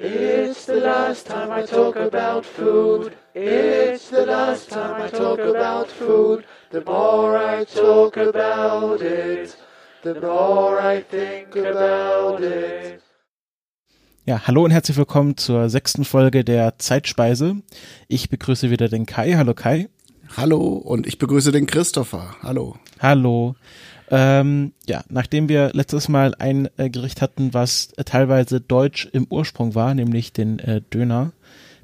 It's the last time I talk about food. It's the last time I talk about food. The more I talk about it, the more I think about it. Ja, hallo und herzlich willkommen zur sechsten Folge der Zeitspeise. Ich begrüße wieder den Kai. Hallo Kai. Hallo und ich begrüße den Christopher. Hallo. Hallo. Ähm, ja, nachdem wir letztes Mal ein äh, Gericht hatten, was äh, teilweise deutsch im Ursprung war, nämlich den äh, Döner,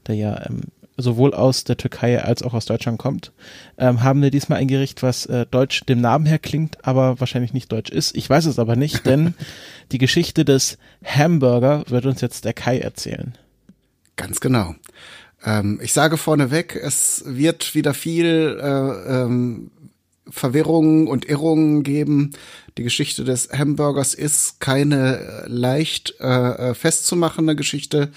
der ja ähm, sowohl aus der Türkei als auch aus Deutschland kommt, ähm, haben wir diesmal ein Gericht, was äh, deutsch dem Namen her klingt, aber wahrscheinlich nicht deutsch ist. Ich weiß es aber nicht, denn die Geschichte des Hamburger wird uns jetzt der Kai erzählen. Ganz genau. Ähm, ich sage vorneweg, es wird wieder viel äh, ähm, Verwirrungen und Irrungen geben. Die Geschichte des Hamburgers ist keine äh, leicht äh, äh, festzumachende Geschichte.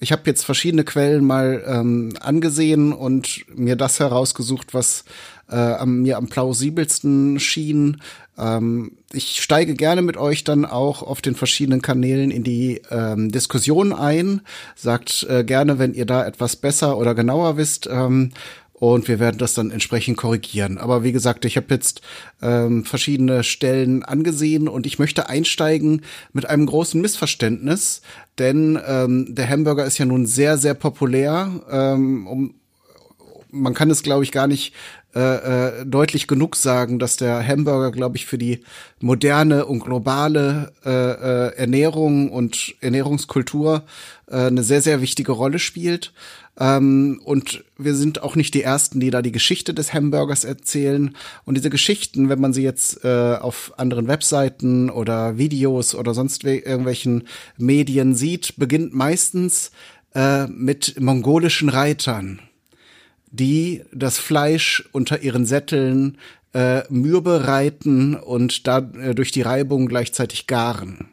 Ich habe jetzt verschiedene Quellen mal ähm, angesehen und mir das herausgesucht, was äh, am, mir am plausibelsten schien. Ähm, ich steige gerne mit euch dann auch auf den verschiedenen Kanälen in die ähm, Diskussion ein. Sagt äh, gerne, wenn ihr da etwas besser oder genauer wisst. Ähm, und wir werden das dann entsprechend korrigieren. Aber wie gesagt, ich habe jetzt ähm, verschiedene Stellen angesehen und ich möchte einsteigen mit einem großen Missverständnis, denn ähm, der Hamburger ist ja nun sehr, sehr populär. Ähm, um, man kann es, glaube ich, gar nicht äh, äh, deutlich genug sagen, dass der Hamburger, glaube ich, für die moderne und globale äh, äh, Ernährung und Ernährungskultur äh, eine sehr, sehr wichtige Rolle spielt. Ähm, und wir sind auch nicht die Ersten, die da die Geschichte des Hamburgers erzählen. Und diese Geschichten, wenn man sie jetzt äh, auf anderen Webseiten oder Videos oder sonst irgendwelchen Medien sieht, beginnt meistens äh, mit mongolischen Reitern, die das Fleisch unter ihren Sätteln äh, mürbe reiten und da äh, durch die Reibung gleichzeitig garen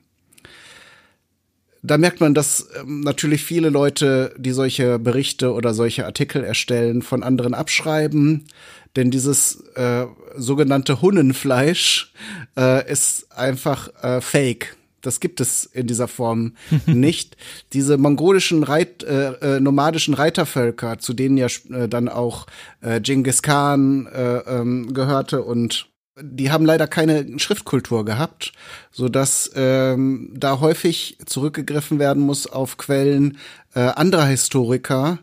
da merkt man, dass ähm, natürlich viele Leute, die solche Berichte oder solche Artikel erstellen, von anderen abschreiben. Denn dieses äh, sogenannte Hunnenfleisch äh, ist einfach äh, fake. Das gibt es in dieser Form nicht. Diese mongolischen Reit, äh, äh, nomadischen Reitervölker, zu denen ja äh, dann auch äh, Genghis Khan äh, ähm, gehörte und die haben leider keine Schriftkultur gehabt, so dass ähm, da häufig zurückgegriffen werden muss auf Quellen äh, anderer Historiker,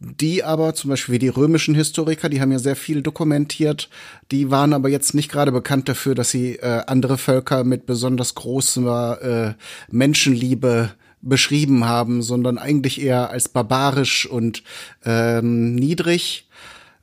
die aber zum Beispiel wie die römischen Historiker, die haben ja sehr viel dokumentiert, die waren aber jetzt nicht gerade bekannt dafür, dass sie äh, andere Völker mit besonders großer äh, Menschenliebe beschrieben haben, sondern eigentlich eher als barbarisch und ähm, niedrig.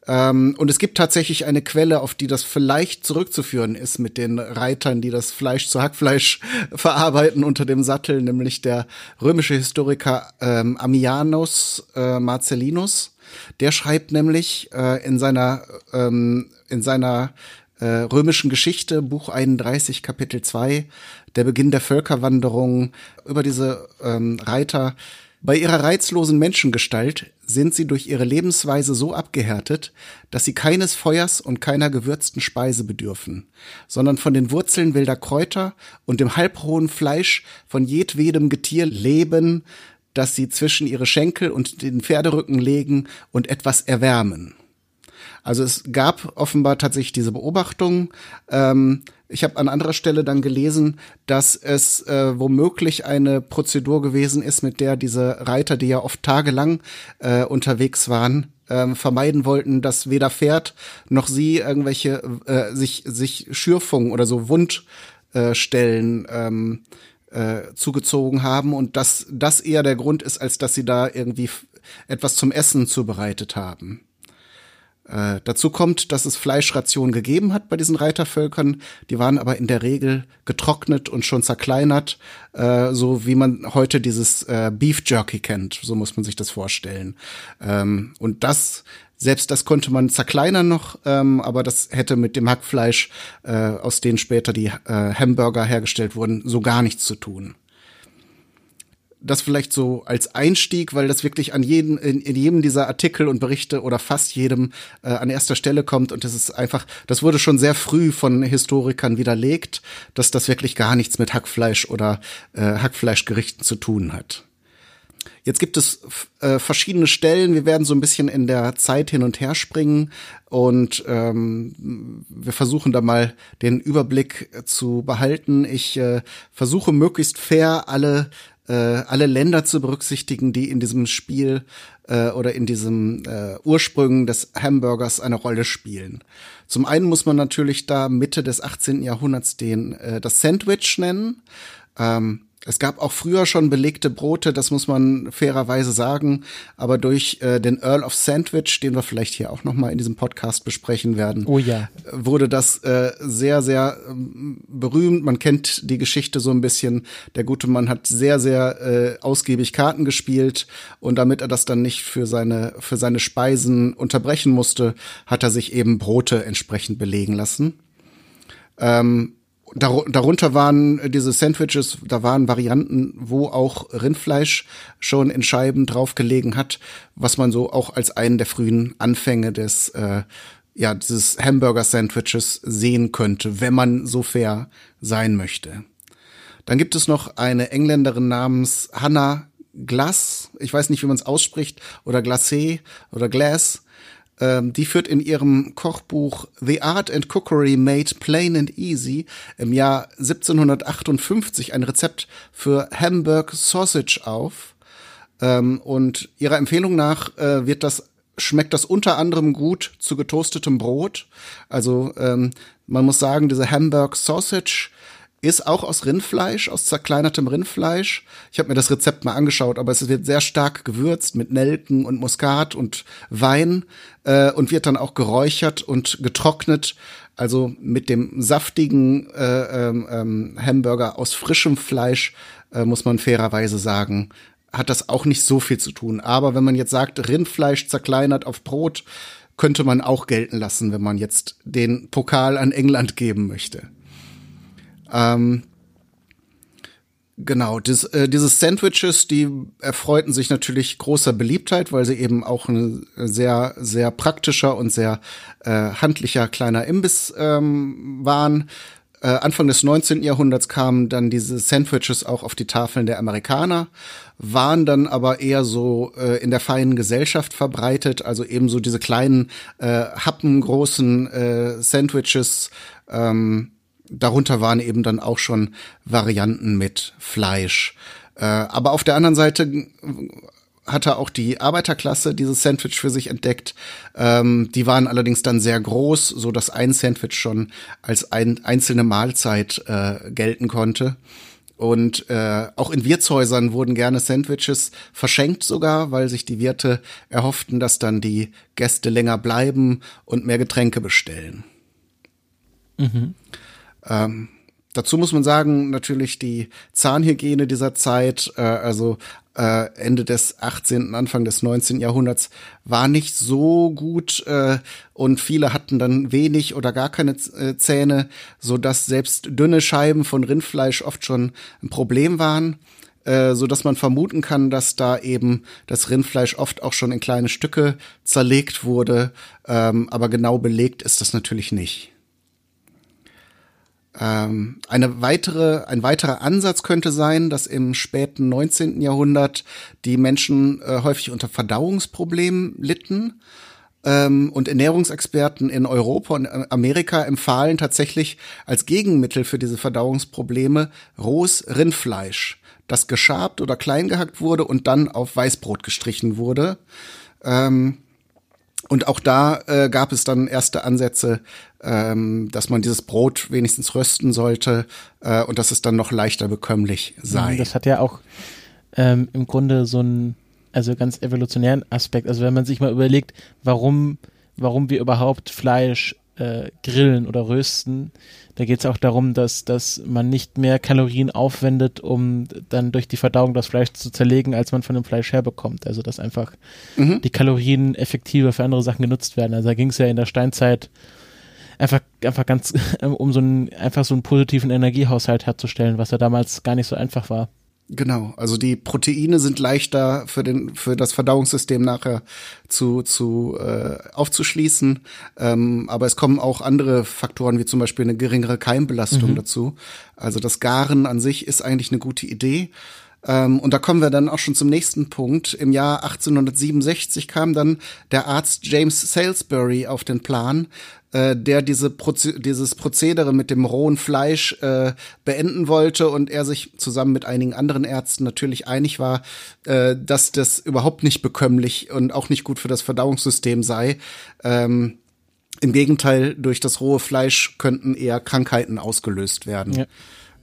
Ähm, und es gibt tatsächlich eine Quelle, auf die das vielleicht zurückzuführen ist mit den Reitern, die das Fleisch zu Hackfleisch verarbeiten unter dem Sattel, nämlich der römische Historiker ähm, Ammianus äh, Marcellinus. Der schreibt nämlich äh, in seiner ähm, in seiner äh, römischen Geschichte, Buch 31, Kapitel 2, der Beginn der Völkerwanderung über diese ähm, Reiter bei ihrer reizlosen Menschengestalt sind sie durch ihre Lebensweise so abgehärtet, dass sie keines Feuers und keiner gewürzten Speise bedürfen, sondern von den Wurzeln wilder Kräuter und dem halbrohen Fleisch von jedwedem Getier leben, das sie zwischen ihre Schenkel und den Pferderücken legen und etwas erwärmen. Also es gab offenbar tatsächlich diese Beobachtung. Ähm, ich habe an anderer Stelle dann gelesen, dass es äh, womöglich eine Prozedur gewesen ist, mit der diese Reiter, die ja oft tagelang äh, unterwegs waren, äh, vermeiden wollten, dass weder Pferd noch sie irgendwelche äh, sich sich Schürfungen oder so Wundstellen äh, ähm, äh, zugezogen haben und dass das eher der Grund ist, als dass sie da irgendwie etwas zum Essen zubereitet haben. Äh, dazu kommt, dass es Fleischrationen gegeben hat bei diesen Reitervölkern. Die waren aber in der Regel getrocknet und schon zerkleinert, äh, so wie man heute dieses äh, Beef Jerky kennt. So muss man sich das vorstellen. Ähm, und das selbst das konnte man zerkleinern noch, ähm, aber das hätte mit dem Hackfleisch, äh, aus denen später die äh, Hamburger hergestellt wurden, so gar nichts zu tun das vielleicht so als Einstieg, weil das wirklich an jeden, in, in jedem dieser Artikel und Berichte oder fast jedem äh, an erster Stelle kommt und das ist einfach, das wurde schon sehr früh von Historikern widerlegt, dass das wirklich gar nichts mit Hackfleisch oder äh, Hackfleischgerichten zu tun hat. jetzt gibt es äh, verschiedene Stellen. Wir werden so ein bisschen in der Zeit hin und her springen und ähm, wir versuchen da mal den Überblick zu behalten. Ich äh, versuche möglichst fair alle äh, alle Länder zu berücksichtigen, die in diesem Spiel äh, oder in diesem äh, Ursprüngen des Hamburgers eine Rolle spielen. Zum einen muss man natürlich da Mitte des 18. Jahrhunderts den äh, das Sandwich nennen. Ähm, es gab auch früher schon belegte Brote, das muss man fairerweise sagen, aber durch äh, den Earl of Sandwich, den wir vielleicht hier auch noch mal in diesem Podcast besprechen werden, oh ja. wurde das äh, sehr sehr ähm, berühmt. Man kennt die Geschichte so ein bisschen. Der gute Mann hat sehr sehr äh, ausgiebig Karten gespielt und damit er das dann nicht für seine für seine Speisen unterbrechen musste, hat er sich eben Brote entsprechend belegen lassen. Ähm, darunter waren diese Sandwiches, da waren Varianten, wo auch Rindfleisch schon in Scheiben draufgelegen hat, was man so auch als einen der frühen Anfänge des äh, ja dieses Hamburger Sandwiches sehen könnte, wenn man so fair sein möchte. Dann gibt es noch eine Engländerin namens Hannah Glass, ich weiß nicht, wie man es ausspricht, oder Glacé oder Glass, die führt in ihrem Kochbuch The Art and Cookery Made Plain and Easy im Jahr 1758 ein Rezept für Hamburg Sausage auf. Ähm, und ihrer Empfehlung nach äh, wird das schmeckt das unter anderem gut zu getoastetem Brot. Also ähm, man muss sagen, diese Hamburg Sausage ist auch aus Rindfleisch, aus zerkleinertem Rindfleisch. Ich habe mir das Rezept mal angeschaut, aber es wird sehr stark gewürzt mit Nelken und Muskat und Wein äh, und wird dann auch geräuchert und getrocknet. Also mit dem saftigen äh, ähm, ähm, Hamburger aus frischem Fleisch äh, muss man fairerweise sagen, hat das auch nicht so viel zu tun. Aber wenn man jetzt sagt, Rindfleisch zerkleinert auf Brot, könnte man auch gelten lassen, wenn man jetzt den Pokal an England geben möchte. Ähm, Genau, das, äh, diese Sandwiches, die erfreuten sich natürlich großer Beliebtheit, weil sie eben auch ein sehr, sehr praktischer und sehr äh, handlicher kleiner Imbiss ähm, waren. Äh, Anfang des 19. Jahrhunderts kamen dann diese Sandwiches auch auf die Tafeln der Amerikaner, waren dann aber eher so äh, in der feinen Gesellschaft verbreitet, also eben so diese kleinen, äh, happengroßen äh, Sandwiches, ähm, darunter waren eben dann auch schon Varianten mit Fleisch. Äh, aber auf der anderen Seite hatte auch die Arbeiterklasse dieses Sandwich für sich entdeckt. Ähm, die waren allerdings dann sehr groß, so dass ein Sandwich schon als ein, einzelne Mahlzeit äh, gelten konnte. Und äh, auch in Wirtshäusern wurden gerne Sandwiches verschenkt sogar, weil sich die Wirte erhofften, dass dann die Gäste länger bleiben und mehr Getränke bestellen. Mhm. Ähm, dazu muss man sagen, natürlich die Zahnhygiene dieser Zeit, äh, also äh, Ende des 18., Anfang des 19. Jahrhunderts, war nicht so gut äh, und viele hatten dann wenig oder gar keine äh, Zähne, so dass selbst dünne Scheiben von Rindfleisch oft schon ein Problem waren äh, so dass man vermuten kann, dass da eben das Rindfleisch oft auch schon in kleine Stücke zerlegt wurde, ähm, aber genau belegt ist das natürlich nicht. Ähm, eine weitere, ein weiterer Ansatz könnte sein, dass im späten 19. Jahrhundert die Menschen äh, häufig unter Verdauungsproblemen litten. Ähm, und Ernährungsexperten in Europa und Amerika empfahlen tatsächlich als Gegenmittel für diese Verdauungsprobleme rohes Rindfleisch, das geschabt oder klein gehackt wurde und dann auf Weißbrot gestrichen wurde. Ähm, und auch da äh, gab es dann erste Ansätze, ähm, dass man dieses Brot wenigstens rösten sollte äh, und dass es dann noch leichter bekömmlich sei. Das hat ja auch ähm, im Grunde so einen, also ganz evolutionären Aspekt. Also wenn man sich mal überlegt, warum, warum wir überhaupt Fleisch äh, grillen oder rösten, da geht es auch darum, dass, dass man nicht mehr Kalorien aufwendet, um dann durch die Verdauung das Fleisch zu zerlegen, als man von dem Fleisch herbekommt. Also dass einfach mhm. die Kalorien effektiver für andere Sachen genutzt werden. Also da ging es ja in der Steinzeit einfach, einfach ganz, um so einen, einfach so einen positiven Energiehaushalt herzustellen, was ja damals gar nicht so einfach war. Genau, also die Proteine sind leichter für den für das Verdauungssystem nachher zu zu äh, aufzuschließen, ähm, aber es kommen auch andere Faktoren wie zum Beispiel eine geringere Keimbelastung mhm. dazu. Also das Garen an sich ist eigentlich eine gute Idee. Ähm, und da kommen wir dann auch schon zum nächsten Punkt. Im Jahr 1867 kam dann der Arzt James Salisbury auf den Plan, äh, der diese Proze dieses Prozedere mit dem rohen Fleisch äh, beenden wollte und er sich zusammen mit einigen anderen Ärzten natürlich einig war, äh, dass das überhaupt nicht bekömmlich und auch nicht gut für das Verdauungssystem sei. Ähm, Im Gegenteil, durch das rohe Fleisch könnten eher Krankheiten ausgelöst werden. Ja.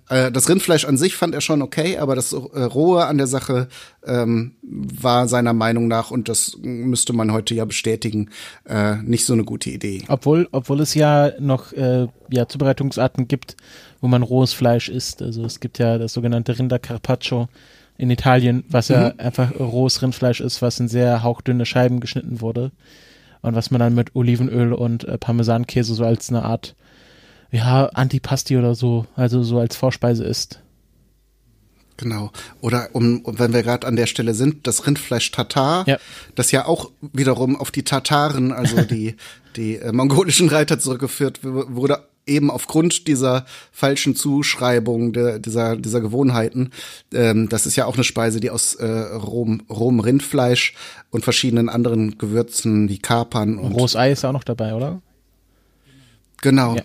Äh, das Rindfleisch an sich fand er schon okay, aber das äh, Rohe an der Sache ähm, war seiner Meinung nach, und das müsste man heute ja bestätigen, äh, nicht so eine gute Idee. Obwohl, obwohl es ja noch äh, ja, Zubereitungsarten gibt, wo man rohes Fleisch isst. Also es gibt ja das sogenannte Rinder Carpaccio in Italien, was mhm. ja einfach rohes Rindfleisch ist, was in sehr hauchdünne Scheiben geschnitten wurde. Und was man dann mit Olivenöl und äh, Parmesankäse so als eine Art ja, Antipasti oder so, also so als Vorspeise isst. Genau. Oder um, wenn wir gerade an der Stelle sind, das Rindfleisch Tatar, ja. das ja auch wiederum auf die Tataren, also die, die äh, mongolischen Reiter zurückgeführt wurde, eben aufgrund dieser falschen Zuschreibung de, dieser dieser Gewohnheiten. Ähm, das ist ja auch eine Speise, die aus äh, Rom, Rom Rindfleisch und verschiedenen anderen Gewürzen wie Kapern und Rohes Ei ist auch noch dabei, oder? Genau. Ja.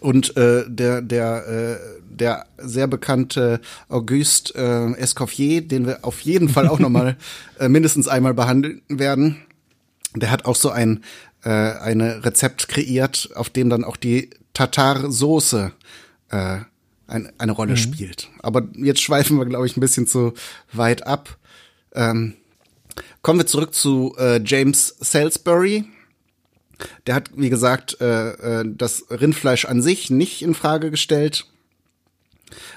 Und äh, der, der, äh, der sehr bekannte Auguste äh, Escoffier, den wir auf jeden Fall auch nochmal äh, mindestens einmal behandeln werden, der hat auch so ein äh, eine Rezept kreiert, auf dem dann auch die Tatar-Soße äh, ein, eine Rolle mhm. spielt. Aber jetzt schweifen wir, glaube ich, ein bisschen zu weit ab. Ähm, kommen wir zurück zu äh, James Salisbury. Der hat, wie gesagt, äh, äh, das Rindfleisch an sich nicht in Frage gestellt.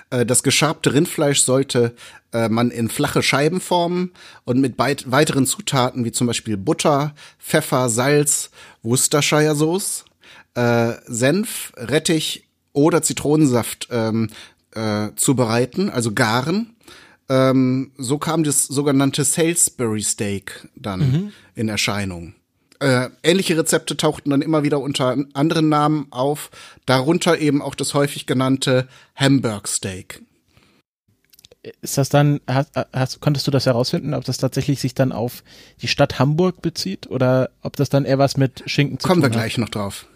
Äh, das geschabte Rindfleisch sollte äh, man in flache Scheiben formen und mit weiteren Zutaten wie zum Beispiel Butter, Pfeffer, Salz, Worcestershire Sauce, äh, Senf, Rettich oder Zitronensaft ähm, äh, zubereiten, also garen. Ähm, so kam das sogenannte Salisbury Steak dann mhm. in Erscheinung. Äh, ähnliche Rezepte tauchten dann immer wieder unter anderen Namen auf, darunter eben auch das häufig genannte Hamburg Steak. Ist das dann, hast, hast, konntest du das herausfinden, ob das tatsächlich sich dann auf die Stadt Hamburg bezieht oder ob das dann eher was mit Schinken zu Kommen tun hat? Kommen wir gleich noch drauf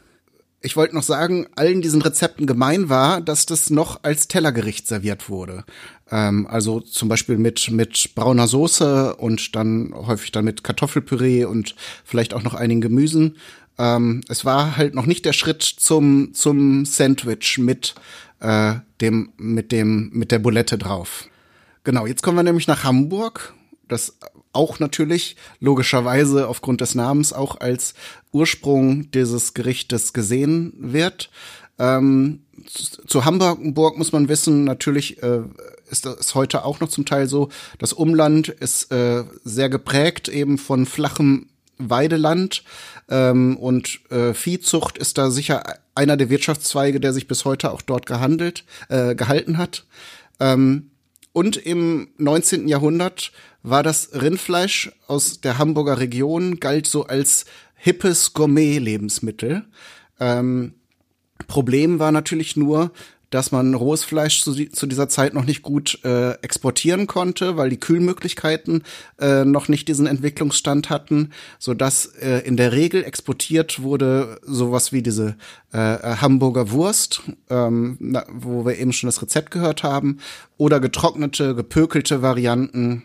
ich wollte noch sagen, allen diesen Rezepten gemein war, dass das noch als Tellergericht serviert wurde. Ähm, also zum Beispiel mit, mit brauner Soße und dann häufig dann mit Kartoffelpüree und vielleicht auch noch einigen Gemüsen. Ähm, es war halt noch nicht der Schritt zum, zum Sandwich mit, äh, dem, mit dem, mit der Bulette drauf. Genau, jetzt kommen wir nämlich nach Hamburg. Das auch natürlich logischerweise aufgrund des Namens auch als Ursprung dieses Gerichtes gesehen wird. Ähm, zu Hamburg muss man wissen, natürlich äh, ist das heute auch noch zum Teil so. Das Umland ist äh, sehr geprägt eben von flachem Weideland ähm, und äh, Viehzucht ist da sicher einer der Wirtschaftszweige, der sich bis heute auch dort gehandelt, äh, gehalten hat. Ähm, und im 19. Jahrhundert war das Rindfleisch aus der Hamburger Region, galt so als hippes Gourmet-Lebensmittel. Ähm, Problem war natürlich nur, dass man rohes Fleisch zu, zu dieser Zeit noch nicht gut äh, exportieren konnte, weil die Kühlmöglichkeiten äh, noch nicht diesen Entwicklungsstand hatten, so dass äh, in der Regel exportiert wurde sowas wie diese äh, Hamburger Wurst, ähm, na, wo wir eben schon das Rezept gehört haben, oder getrocknete, gepökelte Varianten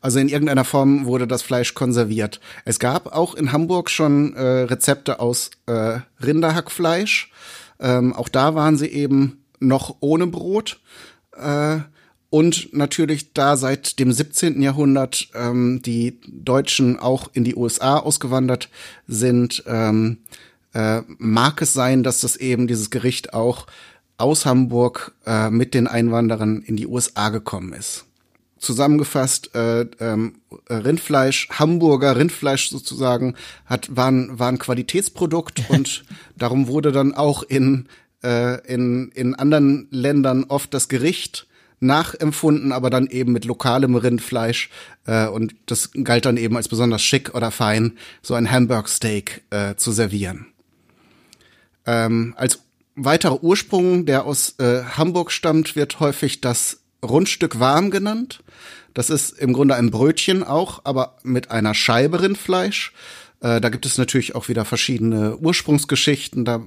also in irgendeiner Form wurde das Fleisch konserviert. Es gab auch in Hamburg schon äh, Rezepte aus äh, Rinderhackfleisch. Ähm, auch da waren sie eben noch ohne Brot. Äh, und natürlich da seit dem 17. Jahrhundert ähm, die Deutschen auch in die USA ausgewandert sind, ähm, äh, mag es sein, dass das eben dieses Gericht auch aus Hamburg äh, mit den Einwanderern in die USA gekommen ist zusammengefasst, äh, ähm, Rindfleisch, Hamburger Rindfleisch sozusagen, hat, war, ein, war ein Qualitätsprodukt und darum wurde dann auch in, äh, in, in anderen Ländern oft das Gericht nachempfunden, aber dann eben mit lokalem Rindfleisch äh, und das galt dann eben als besonders schick oder fein, so ein Hamburg Steak äh, zu servieren. Ähm, als weiterer Ursprung, der aus äh, Hamburg stammt, wird häufig das Rundstück warm genannt. Das ist im Grunde ein Brötchen auch, aber mit einer Scheibe Rindfleisch. Äh, da gibt es natürlich auch wieder verschiedene Ursprungsgeschichten. Da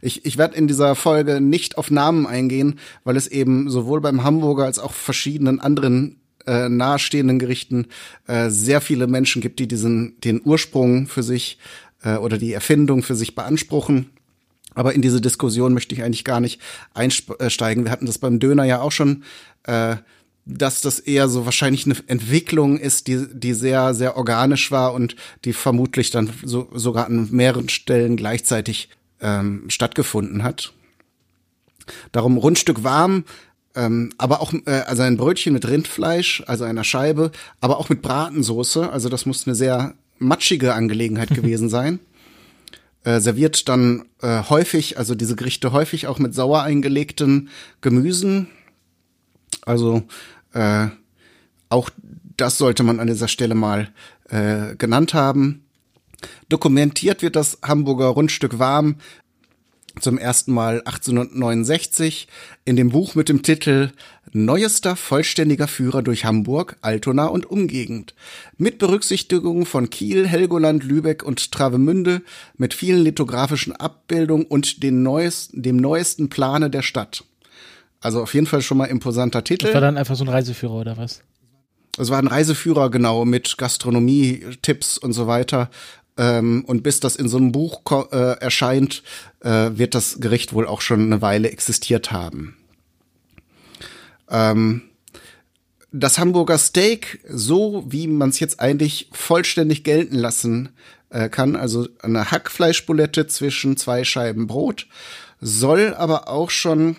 ich, ich werde in dieser Folge nicht auf Namen eingehen, weil es eben sowohl beim Hamburger als auch verschiedenen anderen äh, nahestehenden Gerichten äh, sehr viele Menschen gibt, die diesen den Ursprung für sich äh, oder die Erfindung für sich beanspruchen. Aber in diese Diskussion möchte ich eigentlich gar nicht einsteigen. Wir hatten das beim Döner ja auch schon, äh, dass das eher so wahrscheinlich eine Entwicklung ist, die, die sehr, sehr organisch war und die vermutlich dann so, sogar an mehreren Stellen gleichzeitig ähm, stattgefunden hat. Darum Rundstück warm, ähm, aber auch äh, also ein Brötchen mit Rindfleisch, also einer Scheibe, aber auch mit Bratensoße. Also das muss eine sehr matschige Angelegenheit gewesen sein. Äh, serviert dann äh, häufig, also diese Gerichte häufig auch mit sauer eingelegten Gemüsen. Also äh, auch das sollte man an dieser Stelle mal äh, genannt haben. Dokumentiert wird das Hamburger Rundstück warm zum ersten Mal 1869 in dem Buch mit dem Titel Neuester vollständiger Führer durch Hamburg, Altona und Umgegend. Mit Berücksichtigung von Kiel, Helgoland, Lübeck und Travemünde mit vielen lithografischen Abbildungen und den neuesten, dem neuesten Plane der Stadt. Also auf jeden Fall schon mal imposanter Titel. Das war dann einfach so ein Reiseführer oder was? Es war ein Reiseführer, genau, mit Gastronomie, Tipps und so weiter. Ähm, und bis das in so einem Buch äh, erscheint, äh, wird das Gericht wohl auch schon eine Weile existiert haben. Ähm, das Hamburger Steak, so wie man es jetzt eigentlich vollständig gelten lassen äh, kann, also eine Hackfleischbulette zwischen zwei Scheiben Brot, soll aber auch schon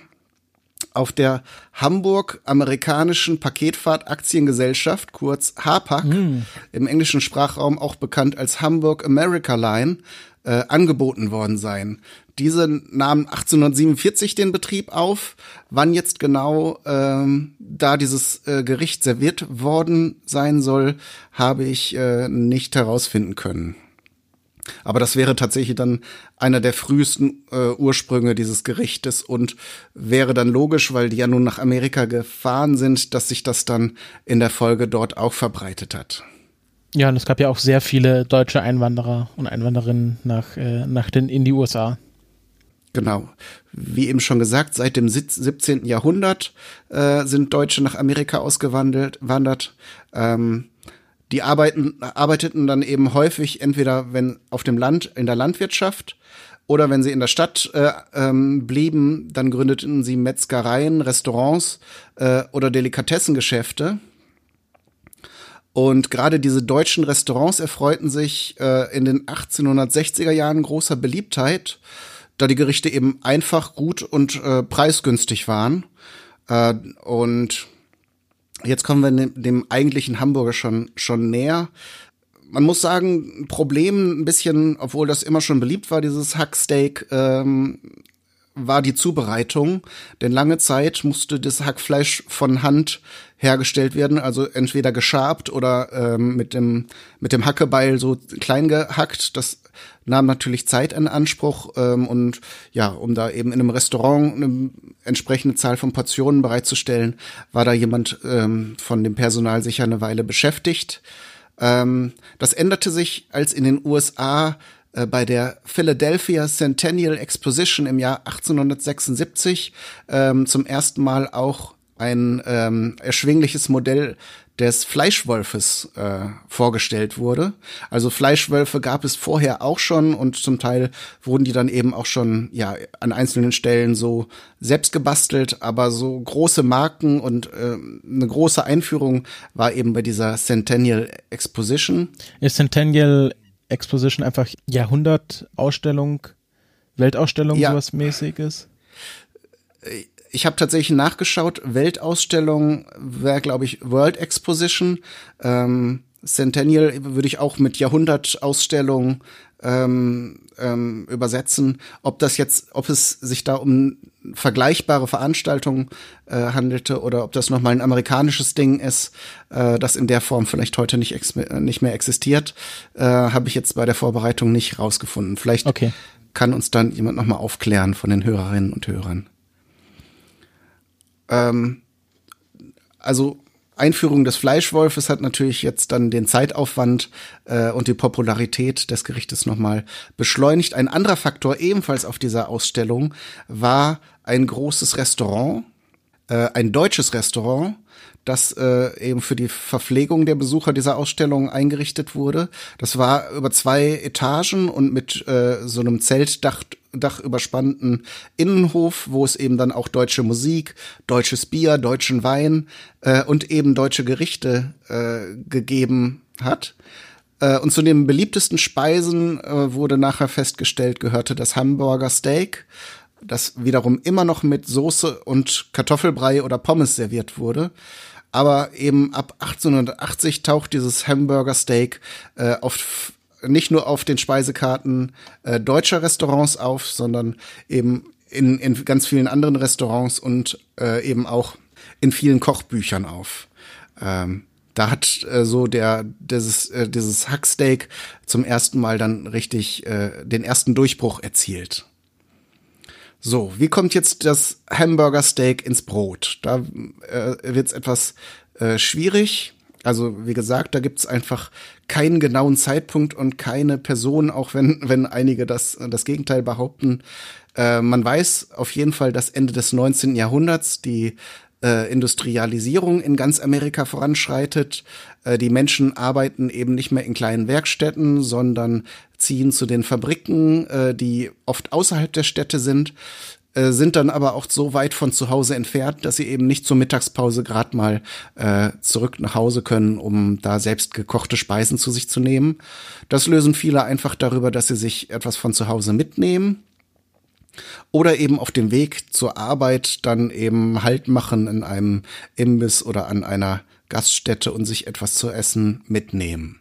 auf der Hamburg-amerikanischen Paketfahrt-Aktiengesellschaft, kurz HAPAC, mm. im englischen Sprachraum auch bekannt als Hamburg America Line, äh, angeboten worden sein. Diese nahmen 1847 den Betrieb auf. Wann jetzt genau ähm, da dieses äh, Gericht serviert worden sein soll, habe ich äh, nicht herausfinden können. Aber das wäre tatsächlich dann einer der frühesten äh, Ursprünge dieses Gerichtes und wäre dann logisch, weil die ja nun nach Amerika gefahren sind, dass sich das dann in der Folge dort auch verbreitet hat. Ja, und es gab ja auch sehr viele deutsche Einwanderer und Einwanderinnen nach, äh, nach den, in die USA. Genau. Wie eben schon gesagt, seit dem 17. Jahrhundert äh, sind Deutsche nach Amerika ausgewandert. Wandert. Ähm, die arbeiten, arbeiteten dann eben häufig entweder wenn auf dem Land in der Landwirtschaft oder wenn sie in der Stadt äh, ähm, blieben, dann gründeten sie Metzgereien, Restaurants äh, oder Delikatessengeschäfte. Und gerade diese deutschen Restaurants erfreuten sich äh, in den 1860er Jahren großer Beliebtheit, da die Gerichte eben einfach, gut und äh, preisgünstig waren. Äh, und Jetzt kommen wir dem, dem eigentlichen Hamburger schon, schon näher. Man muss sagen, Problem ein bisschen, obwohl das immer schon beliebt war, dieses Hacksteak, ähm, war die Zubereitung. Denn lange Zeit musste das Hackfleisch von Hand hergestellt werden, also entweder geschabt oder ähm, mit dem mit dem Hackebeil so klein gehackt. Das nahm natürlich Zeit in Anspruch ähm, und ja, um da eben in einem Restaurant eine entsprechende Zahl von Portionen bereitzustellen, war da jemand ähm, von dem Personal sicher eine Weile beschäftigt. Ähm, das änderte sich, als in den USA äh, bei der Philadelphia Centennial Exposition im Jahr 1876 ähm, zum ersten Mal auch ein ähm, erschwingliches Modell des Fleischwolfes äh, vorgestellt wurde. Also Fleischwölfe gab es vorher auch schon und zum Teil wurden die dann eben auch schon ja an einzelnen Stellen so selbst gebastelt, aber so große Marken und äh, eine große Einführung war eben bei dieser Centennial Exposition. Ist Centennial Exposition einfach Jahrhundertausstellung, Weltausstellung, ja. sowas mäßiges? Ich habe tatsächlich nachgeschaut. Weltausstellung wäre, glaube ich, World Exposition. Ähm, Centennial würde ich auch mit Jahrhundertausstellung ähm, ähm, übersetzen. Ob das jetzt, ob es sich da um vergleichbare Veranstaltungen äh, handelte oder ob das nochmal ein amerikanisches Ding ist, äh, das in der Form vielleicht heute nicht, nicht mehr existiert, äh, habe ich jetzt bei der Vorbereitung nicht rausgefunden. Vielleicht okay. kann uns dann jemand nochmal aufklären von den Hörerinnen und Hörern. Ähm, also Einführung des Fleischwolfes hat natürlich jetzt dann den Zeitaufwand äh, und die Popularität des Gerichtes nochmal beschleunigt. Ein anderer Faktor ebenfalls auf dieser Ausstellung war ein großes Restaurant, äh, ein deutsches Restaurant, das äh, eben für die Verpflegung der Besucher dieser Ausstellung eingerichtet wurde. Das war über zwei Etagen und mit äh, so einem Zeltdach Dach überspannten Innenhof, wo es eben dann auch deutsche Musik, deutsches Bier, deutschen Wein äh, und eben deutsche Gerichte äh, gegeben hat. Äh, und zu den beliebtesten Speisen äh, wurde nachher festgestellt, gehörte das Hamburger Steak, das wiederum immer noch mit Soße und Kartoffelbrei oder Pommes serviert wurde. Aber eben ab 1880 taucht dieses Hamburger Steak äh, auf nicht nur auf den Speisekarten äh, deutscher Restaurants auf, sondern eben in, in ganz vielen anderen Restaurants und äh, eben auch in vielen Kochbüchern auf. Ähm, da hat äh, so der dieses äh, dieses Hacksteak zum ersten Mal dann richtig äh, den ersten Durchbruch erzielt. So, wie kommt jetzt das Hamburger Steak ins Brot? Da äh, wird es etwas äh, schwierig. Also wie gesagt, da gibt's einfach keinen genauen Zeitpunkt und keine Person, auch wenn, wenn einige das, das Gegenteil behaupten. Äh, man weiß auf jeden Fall, dass Ende des 19. Jahrhunderts die äh, Industrialisierung in ganz Amerika voranschreitet. Äh, die Menschen arbeiten eben nicht mehr in kleinen Werkstätten, sondern ziehen zu den Fabriken, äh, die oft außerhalb der Städte sind. Äh, sind dann aber auch so weit von zu Hause entfernt, dass sie eben nicht zur Mittagspause gerade mal äh, zurück nach Hause können, um da selbst gekochte Speisen zu sich zu nehmen. Das lösen viele einfach darüber, dass sie sich etwas von zu Hause mitnehmen oder eben auf dem Weg zur Arbeit dann eben Halt machen in einem Imbiss oder an einer Gaststätte und sich etwas zu essen mitnehmen.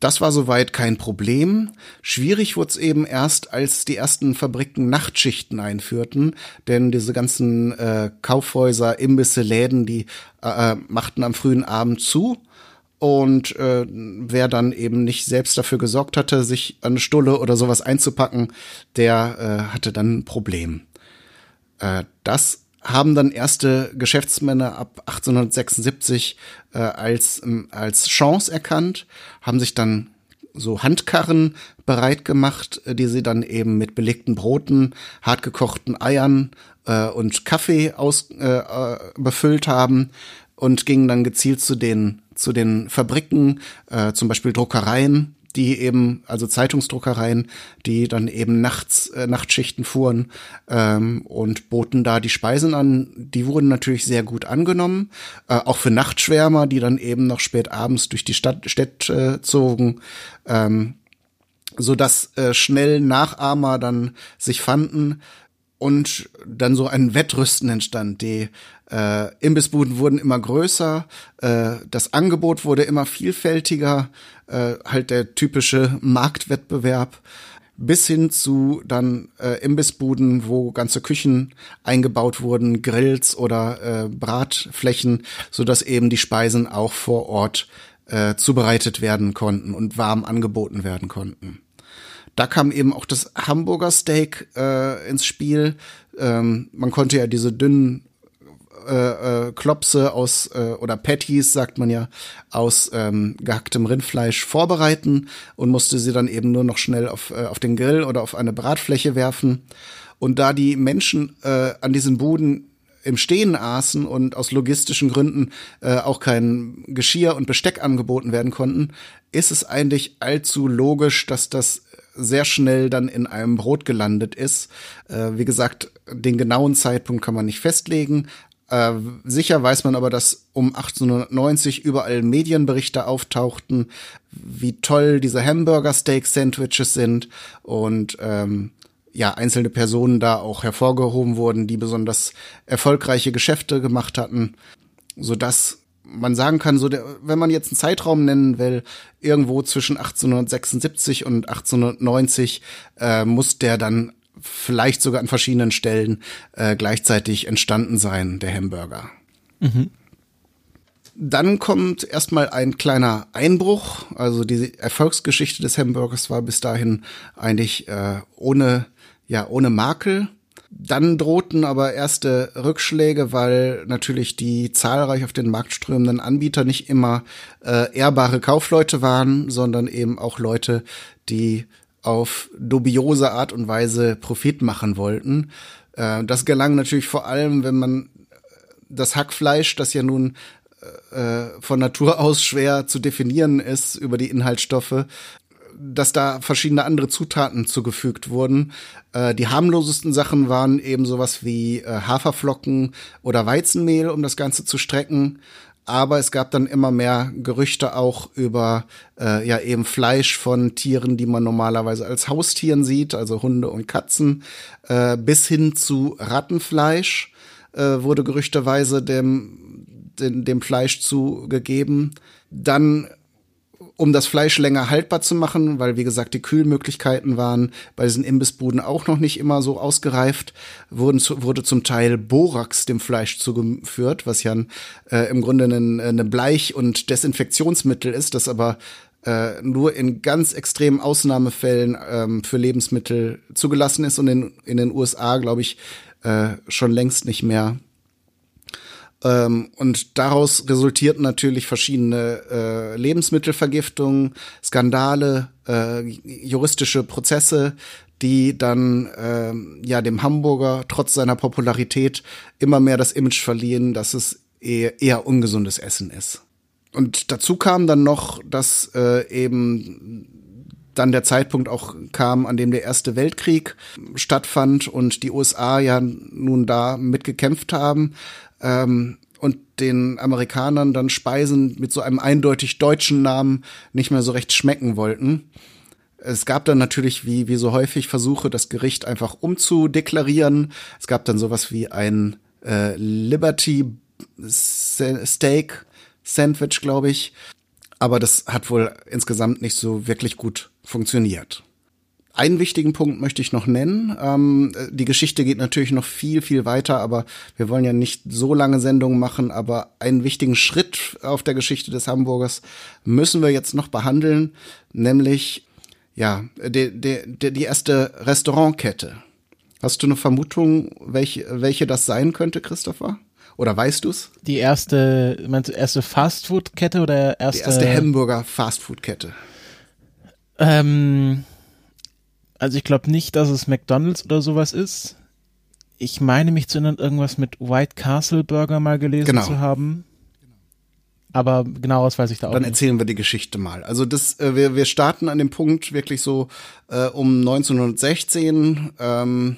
Das war soweit kein Problem. Schwierig wurde es eben erst, als die ersten Fabriken Nachtschichten einführten, denn diese ganzen äh, Kaufhäuser, Imbisse, Läden, die äh, äh, machten am frühen Abend zu. Und äh, wer dann eben nicht selbst dafür gesorgt hatte, sich eine Stulle oder sowas einzupacken, der äh, hatte dann ein Problem. Äh, das haben dann erste Geschäftsmänner ab 1876 äh, als, ähm, als Chance erkannt, haben sich dann so Handkarren bereit gemacht, äh, die sie dann eben mit belegten Broten, hartgekochten Eiern äh, und Kaffee aus, äh, äh, befüllt haben und gingen dann gezielt zu den zu den Fabriken, äh, zum Beispiel Druckereien, die eben, also Zeitungsdruckereien, die dann eben nachts, äh, Nachtschichten fuhren ähm, und boten da die Speisen an. Die wurden natürlich sehr gut angenommen, äh, auch für Nachtschwärmer, die dann eben noch spät abends durch die Stadt, Stadt äh, zogen. Ähm, so dass äh, schnell Nachahmer dann sich fanden und dann so ein Wettrüsten entstand. Die äh, Imbissbuden wurden immer größer, äh, das Angebot wurde immer vielfältiger, äh, halt der typische Marktwettbewerb bis hin zu dann äh, Imbissbuden, wo ganze Küchen eingebaut wurden, Grills oder äh, Bratflächen, so dass eben die Speisen auch vor Ort äh, zubereitet werden konnten und warm angeboten werden konnten. Da kam eben auch das Hamburger Steak äh, ins Spiel. Ähm, man konnte ja diese dünnen äh, äh, Klopse aus äh, oder Patties, sagt man ja, aus ähm, gehacktem Rindfleisch vorbereiten und musste sie dann eben nur noch schnell auf, äh, auf den Grill oder auf eine Bratfläche werfen. Und da die Menschen äh, an diesen Buden im Stehen aßen und aus logistischen Gründen äh, auch kein Geschirr und Besteck angeboten werden konnten, ist es eigentlich allzu logisch, dass das sehr schnell dann in einem Brot gelandet ist. Äh, wie gesagt, den genauen Zeitpunkt kann man nicht festlegen, äh, sicher weiß man aber, dass um 1890 überall Medienberichte auftauchten, wie toll diese Hamburger Steak Sandwiches sind und ähm, ja einzelne Personen da auch hervorgehoben wurden, die besonders erfolgreiche Geschäfte gemacht hatten, so dass man sagen kann, so der, wenn man jetzt einen Zeitraum nennen will, irgendwo zwischen 1876 und 1890 äh, muss der dann vielleicht sogar an verschiedenen Stellen äh, gleichzeitig entstanden sein, der Hamburger. Mhm. Dann kommt erstmal ein kleiner Einbruch. Also die Erfolgsgeschichte des Hamburgers war bis dahin eigentlich äh, ohne, ja, ohne Makel. Dann drohten aber erste Rückschläge, weil natürlich die zahlreich auf den Markt strömenden Anbieter nicht immer äh, ehrbare Kaufleute waren, sondern eben auch Leute, die auf dubiose Art und Weise Profit machen wollten. Äh, das gelang natürlich vor allem, wenn man das Hackfleisch, das ja nun äh, von Natur aus schwer zu definieren ist über die Inhaltsstoffe, dass da verschiedene andere Zutaten zugefügt wurden. Äh, die harmlosesten Sachen waren eben sowas wie äh, Haferflocken oder Weizenmehl, um das Ganze zu strecken. Aber es gab dann immer mehr Gerüchte auch über äh, ja eben Fleisch von Tieren, die man normalerweise als Haustieren sieht, also Hunde und Katzen, äh, bis hin zu Rattenfleisch äh, wurde gerüchteweise dem, dem, dem Fleisch zugegeben. Dann um das Fleisch länger haltbar zu machen, weil wie gesagt die Kühlmöglichkeiten waren bei diesen Imbissbuden auch noch nicht immer so ausgereift, wurden zu, wurde zum Teil Borax dem Fleisch zugeführt, was ja äh, im Grunde ein, ein Bleich- und Desinfektionsmittel ist, das aber äh, nur in ganz extremen Ausnahmefällen ähm, für Lebensmittel zugelassen ist und in, in den USA, glaube ich, äh, schon längst nicht mehr. Ähm, und daraus resultierten natürlich verschiedene äh, Lebensmittelvergiftungen, Skandale, äh, juristische Prozesse, die dann äh, ja dem Hamburger trotz seiner Popularität immer mehr das Image verliehen, dass es eher, eher ungesundes Essen ist. Und dazu kam dann noch, dass äh, eben dann der Zeitpunkt auch kam, an dem der Erste Weltkrieg stattfand und die USA ja nun da mitgekämpft haben ähm, und den Amerikanern dann Speisen mit so einem eindeutig deutschen Namen nicht mehr so recht schmecken wollten. Es gab dann natürlich, wie, wie so häufig, Versuche, das Gericht einfach umzudeklarieren. Es gab dann sowas wie ein äh, Liberty Steak Sandwich, glaube ich. Aber das hat wohl insgesamt nicht so wirklich gut funktioniert. Einen wichtigen Punkt möchte ich noch nennen. Ähm, die Geschichte geht natürlich noch viel, viel weiter, aber wir wollen ja nicht so lange Sendungen machen. Aber einen wichtigen Schritt auf der Geschichte des Hamburgers müssen wir jetzt noch behandeln, nämlich ja die, die, die erste Restaurantkette. Hast du eine Vermutung, welche, welche das sein könnte, Christopher? Oder weißt du's? Die erste, meinst du erste Fastfood-Kette oder erste? Die erste Hamburger Fastfood-Kette. Ähm, also ich glaube nicht, dass es McDonald's oder sowas ist. Ich meine mich zu erinnern, irgendwas mit White Castle Burger mal gelesen Genau. zu haben. Aber genaueres weiß ich da auch Dann nicht. erzählen wir die Geschichte mal. Also das, äh, wir, wir starten an dem Punkt wirklich so äh, um 1916. Ähm,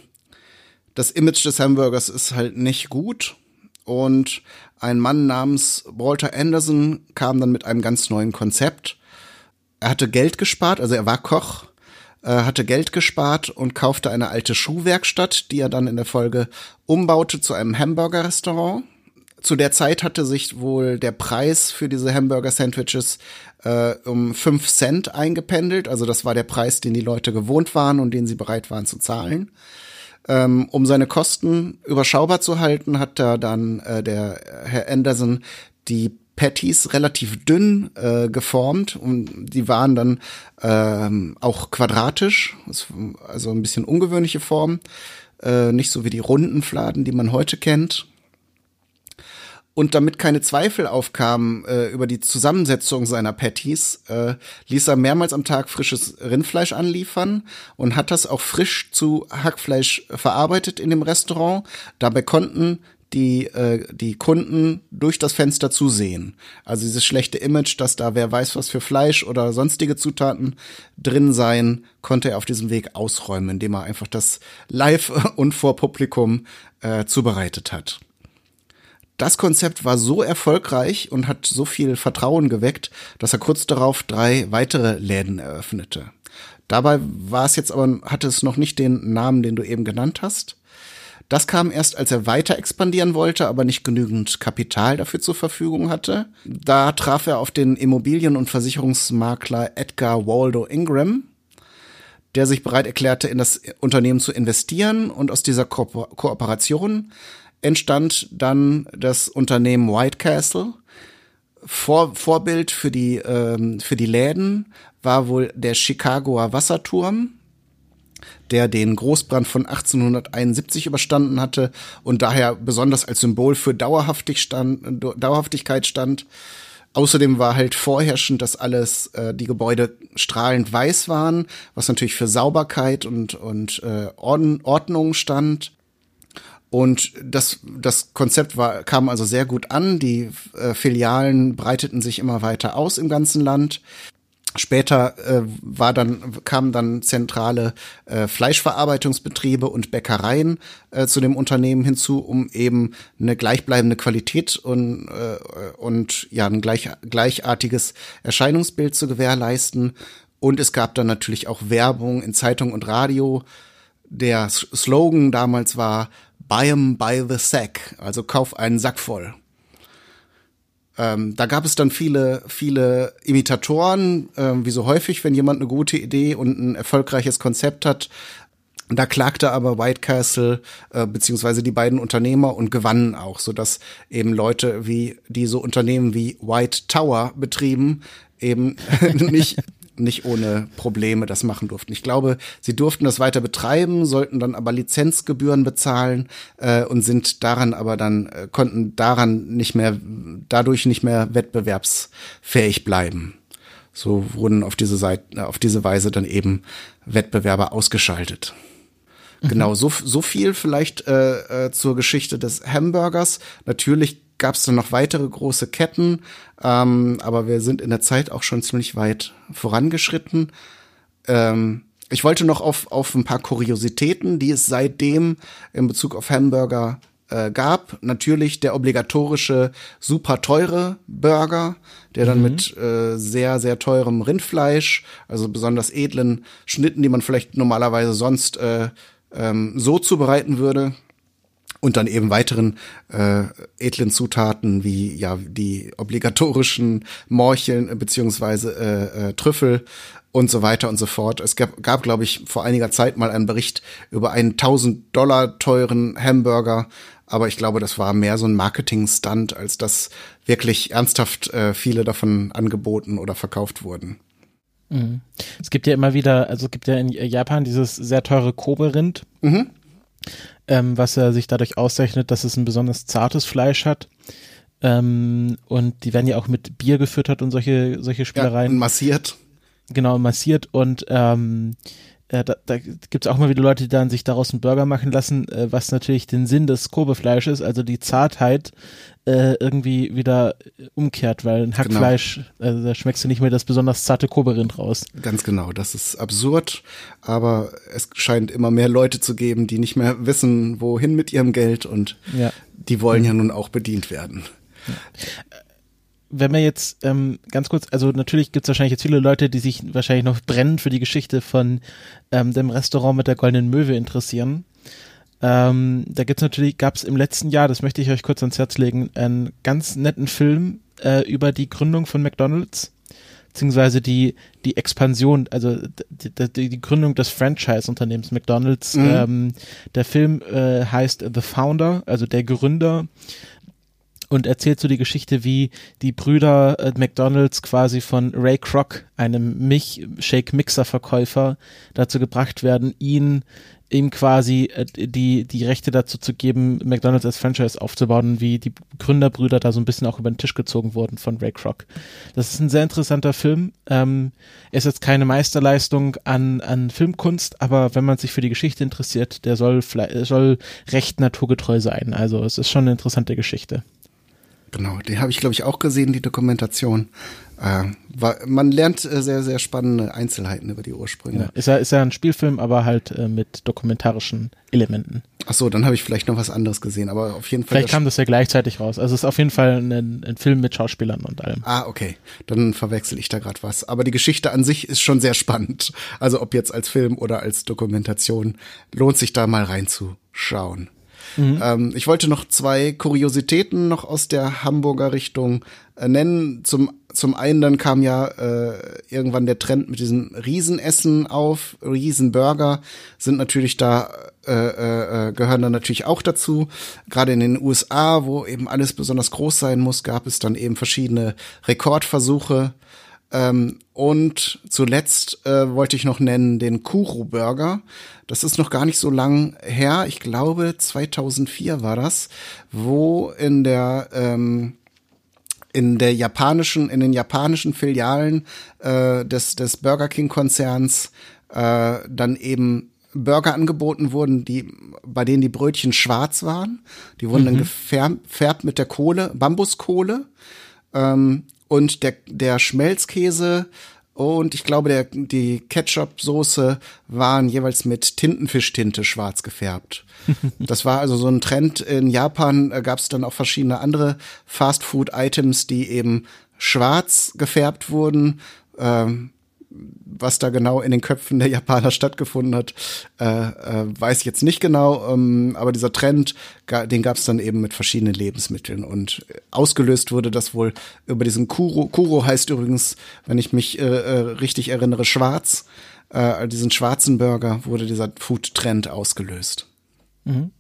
das Image des Hamburgers ist halt nicht gut. Und ein Mann namens Walter Anderson kam dann mit einem ganz neuen Konzept. Er hatte Geld gespart, also er war Koch, hatte Geld gespart und kaufte eine alte Schuhwerkstatt, die er dann in der Folge umbaute zu einem Hamburger-Restaurant. Zu der Zeit hatte sich wohl der Preis für diese Hamburger-Sandwiches äh, um fünf Cent eingependelt. Also das war der Preis, den die Leute gewohnt waren und den sie bereit waren zu zahlen. Ähm, um seine Kosten überschaubar zu halten, hat er dann äh, der Herr Anderson die Patties relativ dünn äh, geformt und die waren dann ähm, auch quadratisch, das- also ein bisschen ungewöhnliche Form, äh, nicht so wie die runden Fladen, die man heute kennt. Und damit keine Zweifel aufkamen äh, über die Zusammensetzung seiner Patties, äh, ließ er mehrmals am Tag frisches Rindfleisch anliefern und hat das auch frisch zu Hackfleisch verarbeitet in dem Restaurant. Dabei konnten die, äh, die Kunden durch das Fenster zusehen. Also dieses schlechte Image, dass da wer weiß was für Fleisch oder sonstige Zutaten drin seien, konnte er auf diesem Weg ausräumen, indem er einfach das live und vor Publikum äh, zubereitet hat. Das Konzept war so erfolgreich und hat so viel Vertrauen geweckt, dass er kurz darauf drei weitere Läden eröffnete. Dabei war es jetzt aber, hatte es noch nicht den Namen, den du eben genannt hast. Das kam erst, als er weiter expandieren wollte, aber nicht genügend Kapital dafür zur Verfügung hatte. Da traf er auf den Immobilien- und Versicherungsmakler Edgar Waldo Ingram, der sich bereit erklärte, in das Unternehmen zu investieren. Und aus dieser Ko Kooperation entstand dann das Unternehmen White Castle. Vor, Vorbild für die, ähm, für die Läden war wohl der Chicagoer Wasserturm. Der den Großbrand von 1871 überstanden hatte und daher besonders als Symbol für Dauerhaftig stand, Dauerhaftigkeit stand. Außerdem war halt vorherrschend, dass alles äh, die Gebäude strahlend weiß waren, was natürlich für Sauberkeit und und äh, Ordnung stand. Und das, das Konzept war, kam also sehr gut an. Die äh, Filialen breiteten sich immer weiter aus im ganzen Land. Später äh, war dann kamen dann zentrale äh, Fleischverarbeitungsbetriebe und Bäckereien äh, zu dem Unternehmen hinzu, um eben eine gleichbleibende Qualität und äh, und ja ein gleich, gleichartiges Erscheinungsbild zu gewährleisten. Und es gab dann natürlich auch Werbung in Zeitung und Radio. Der Slogan damals war Buy 'em by the sack, also kauf einen Sack voll. Ähm, da gab es dann viele, viele Imitatoren, äh, wie so häufig, wenn jemand eine gute Idee und ein erfolgreiches Konzept hat. Da klagte aber White Castle äh, beziehungsweise die beiden Unternehmer und gewannen auch, so dass eben Leute wie die so Unternehmen wie White Tower betrieben eben nicht nicht ohne Probleme das machen durften. Ich glaube, sie durften das weiter betreiben, sollten dann aber Lizenzgebühren bezahlen äh, und sind daran aber dann äh, konnten daran nicht mehr dadurch nicht mehr wettbewerbsfähig bleiben. So wurden auf diese Seite auf diese Weise dann eben Wettbewerber ausgeschaltet. Mhm. Genau, so, so viel vielleicht äh, äh, zur Geschichte des Hamburgers. Natürlich gab es dann noch weitere große Ketten, ähm, aber wir sind in der Zeit auch schon ziemlich weit vorangeschritten. Ähm, ich wollte noch auf, auf ein paar Kuriositäten, die es seitdem in Bezug auf Hamburger äh, gab. Natürlich der obligatorische super teure Burger, der dann mhm. mit äh, sehr, sehr teurem Rindfleisch, also besonders edlen Schnitten, die man vielleicht normalerweise sonst äh, ähm, so zubereiten würde, und dann eben weiteren äh, edlen Zutaten wie ja die obligatorischen Morcheln äh, beziehungsweise äh, äh, Trüffel und so weiter und so fort. Es gab, gab glaube ich, vor einiger Zeit mal einen Bericht über einen 1000 Dollar teuren Hamburger, aber ich glaube, das war mehr so ein Marketing-Stunt, als dass wirklich ernsthaft äh, viele davon angeboten oder verkauft wurden. Mhm. Es gibt ja immer wieder, also es gibt ja in Japan dieses sehr teure Kobe-Rind. Mhm ähm, was er sich dadurch auszeichnet, dass es ein besonders zartes Fleisch hat. Ähm, und die werden ja auch mit Bier gefüttert und solche, solche Spielereien. Ja, massiert. Genau, massiert und ähm, äh, da, da gibt es auch mal wieder Leute, die dann sich daraus einen Burger machen lassen, äh, was natürlich den Sinn des Kobe-Fleisches, also die Zartheit, äh, irgendwie wieder umkehrt, weil ein genau. Hackfleisch, genau. also da schmeckst du nicht mehr das besonders zarte Kobe-Rind raus. Ganz genau, das ist absurd, aber es scheint immer mehr Leute zu geben, die nicht mehr wissen, wohin mit ihrem Geld und ja. die wollen ja nun auch bedient werden. Ja wenn wir jetzt ähm, ganz kurz, also natürlich gibt es wahrscheinlich jetzt viele Leute, die sich wahrscheinlich noch brennend für die Geschichte von ähm, dem Restaurant mit der goldenen Möwe interessieren. Ähm, da gibt's natürlich, gab's im letzten Jahr, das möchte ich euch kurz ans Herz legen, einen ganz netten Film äh, über die Gründung von McDonald's beziehungsweise die die Expansion, also die, die, die Gründung des Franchise-Unternehmens McDonald's. Mhm. Ähm, der Film äh, heißt The Founder, also der Gründer und erzählt so die Geschichte, wie die Brüder äh, McDonalds quasi von Ray Kroc, einem Milchshake-Mixer-Verkäufer, dazu gebracht werden, ihn ihm quasi äh, die, die Rechte dazu zu geben, McDonalds als Franchise aufzubauen, wie die Gründerbrüder da so ein bisschen auch über den Tisch gezogen wurden von Ray Kroc. Das ist ein sehr interessanter Film. Ähm, ist jetzt keine Meisterleistung an, an Filmkunst, aber wenn man sich für die Geschichte interessiert, der soll, soll recht naturgetreu sein. Also es ist schon eine interessante Geschichte. Genau, die habe ich, glaube ich, auch gesehen, die Dokumentation. Äh, war, man lernt äh, sehr, sehr spannende Einzelheiten über die Ursprünge. Ja, ist, ja, ist ja ein Spielfilm, aber halt äh, mit dokumentarischen Elementen. Ach so, dann habe ich vielleicht noch was anderes gesehen, aber auf jeden Fall. Vielleicht kam das ja gleichzeitig raus. Also es ist auf jeden Fall ein, ein Film mit Schauspielern und allem. Ah, okay. Dann verwechsel ich da gerade was. Aber die Geschichte an sich ist schon sehr spannend. Also ob jetzt als Film oder als Dokumentation, lohnt sich da mal reinzuschauen. Mhm. Ähm, ich wollte noch zwei Kuriositäten noch aus der Hamburger Richtung äh, nennen. Zum, zum einen dann kam ja äh, irgendwann der Trend mit diesem Riesenessen auf. Riesenburger sind natürlich da äh, äh, äh gehören dann natürlich auch dazu. Gerade in den USA, wo eben alles besonders groß sein muss, gab es dann eben verschiedene Rekordversuche. Ähm, und zuletzt äh, wollte ich noch nennen den Kuro Burger. Das ist noch gar nicht so lang her. Ich glaube 2004 war das, wo in der ähm, in der japanischen, in den japanischen Filialen äh, des, des Burger King Konzerns äh, dann eben Burger angeboten wurden, die, bei denen die Brötchen schwarz waren. Die wurden mhm. dann gefärbt mit der Kohle, Bambuskohle. Ähm, und der, der Schmelzkäse und ich glaube, der, die Ketchup-Soße waren jeweils mit Tintenfischtinte schwarz gefärbt. das war also so ein Trend. In Japan äh, gab es dann auch verschiedene andere Fast-Food-Items, die eben schwarz gefärbt wurden. Ähm, was da genau in den Köpfen der Japaner stattgefunden hat, äh, äh, weiß ich jetzt nicht genau. Ähm, aber dieser Trend, den gab es dann eben mit verschiedenen Lebensmitteln. Und ausgelöst wurde das wohl über diesen Kuro. Kuro heißt übrigens, wenn ich mich äh, äh richtig erinnere, schwarz. Äh, diesen schwarzen Burger wurde dieser Food-Trend ausgelöst. Mhm.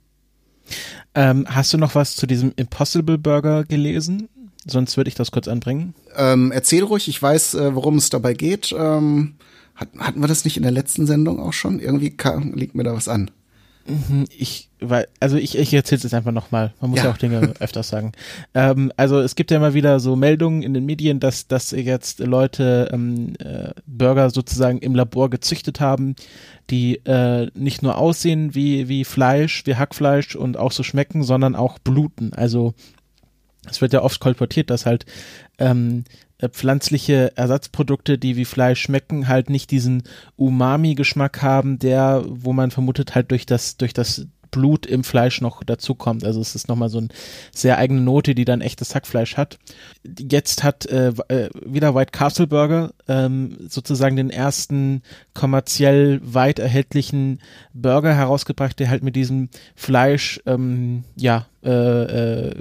Ähm, hast du noch was zu diesem Impossible Burger gelesen? Sonst würde ich das kurz anbringen. Ähm, erzähl ruhig, ich weiß, äh, worum es dabei geht. Ähm, hat, hatten wir das nicht in der letzten Sendung auch schon? Irgendwie kam, liegt mir da was an. Mhm, ich, weil, also ich, ich erzähle es jetzt einfach nochmal. Man muss ja. ja auch Dinge öfters sagen. Ähm, also es gibt ja immer wieder so Meldungen in den Medien, dass, dass jetzt Leute ähm, äh, Burger sozusagen im Labor gezüchtet haben, die äh, nicht nur aussehen wie, wie Fleisch, wie Hackfleisch und auch so schmecken, sondern auch bluten. Also es wird ja oft kolportiert, dass halt ähm, äh, pflanzliche Ersatzprodukte, die wie Fleisch schmecken, halt nicht diesen Umami-Geschmack haben, der, wo man vermutet, halt durch das, durch das Blut im Fleisch noch dazukommt. Also es ist nochmal so eine sehr eigene Note, die dann echtes Hackfleisch hat. Jetzt hat äh, äh, wieder White Castle Burger ähm, sozusagen den ersten kommerziell weit erhältlichen Burger herausgebracht, der halt mit diesem Fleisch ähm, ja äh, äh,